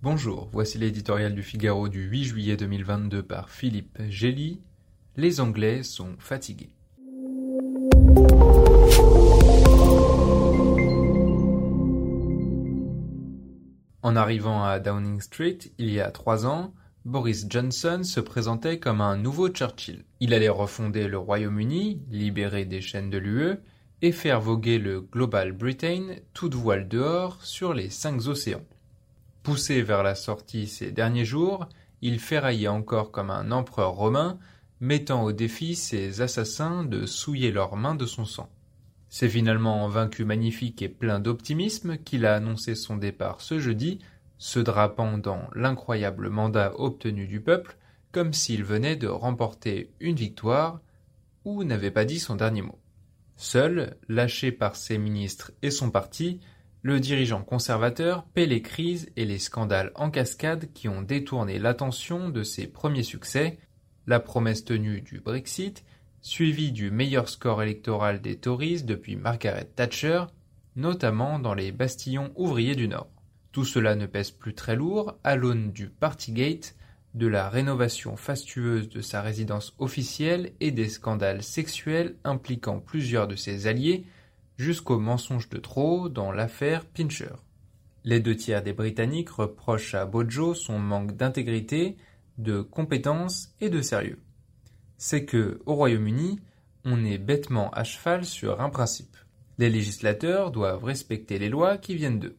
Bonjour, voici l'éditorial du Figaro du 8 juillet 2022 par Philippe Gély. Les Anglais sont fatigués. En arrivant à Downing Street il y a trois ans, Boris Johnson se présentait comme un nouveau Churchill. Il allait refonder le Royaume-Uni, libérer des chaînes de l'UE et faire voguer le Global Britain toute voile dehors sur les cinq océans. Poussé vers la sortie ces derniers jours, il ferraillait encore comme un empereur romain, mettant au défi ses assassins de souiller leurs mains de son sang. C'est finalement en vaincu magnifique et plein d'optimisme qu'il a annoncé son départ ce jeudi, se drapant dans l'incroyable mandat obtenu du peuple, comme s'il venait de remporter une victoire, ou n'avait pas dit son dernier mot. Seul, lâché par ses ministres et son parti, le dirigeant conservateur paie les crises et les scandales en cascade qui ont détourné l'attention de ses premiers succès, la promesse tenue du Brexit, suivie du meilleur score électoral des Tories depuis Margaret Thatcher, notamment dans les bastillons ouvriers du Nord. Tout cela ne pèse plus très lourd à l'aune du Partygate, de la rénovation fastueuse de sa résidence officielle et des scandales sexuels impliquant plusieurs de ses alliés, jusqu'au mensonge de trop dans l'affaire Pincher. Les deux tiers des Britanniques reprochent à Bojo son manque d'intégrité, de compétence et de sérieux. C'est que, au Royaume-Uni, on est bêtement à cheval sur un principe. Les législateurs doivent respecter les lois qui viennent d'eux.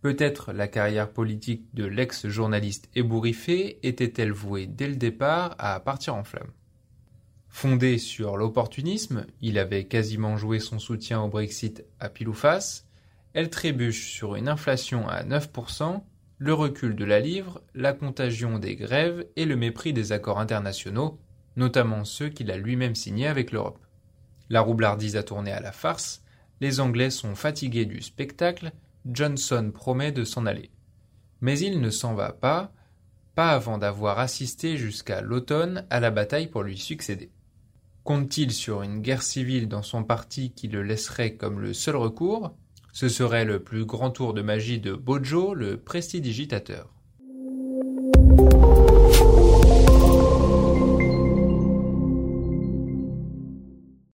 Peut-être la carrière politique de l'ex-journaliste ébouriffé était-elle vouée dès le départ à partir en flammes. Fondé sur l'opportunisme, il avait quasiment joué son soutien au Brexit à pile face, elle trébuche sur une inflation à 9%, le recul de la livre, la contagion des grèves et le mépris des accords internationaux, notamment ceux qu'il a lui-même signés avec l'Europe. La roublardise a tourné à la farce, les Anglais sont fatigués du spectacle, Johnson promet de s'en aller. Mais il ne s'en va pas, pas avant d'avoir assisté jusqu'à l'automne à la bataille pour lui succéder. Compte-t-il sur une guerre civile dans son parti qui le laisserait comme le seul recours? Ce serait le plus grand tour de magie de Bojo, le prestidigitateur.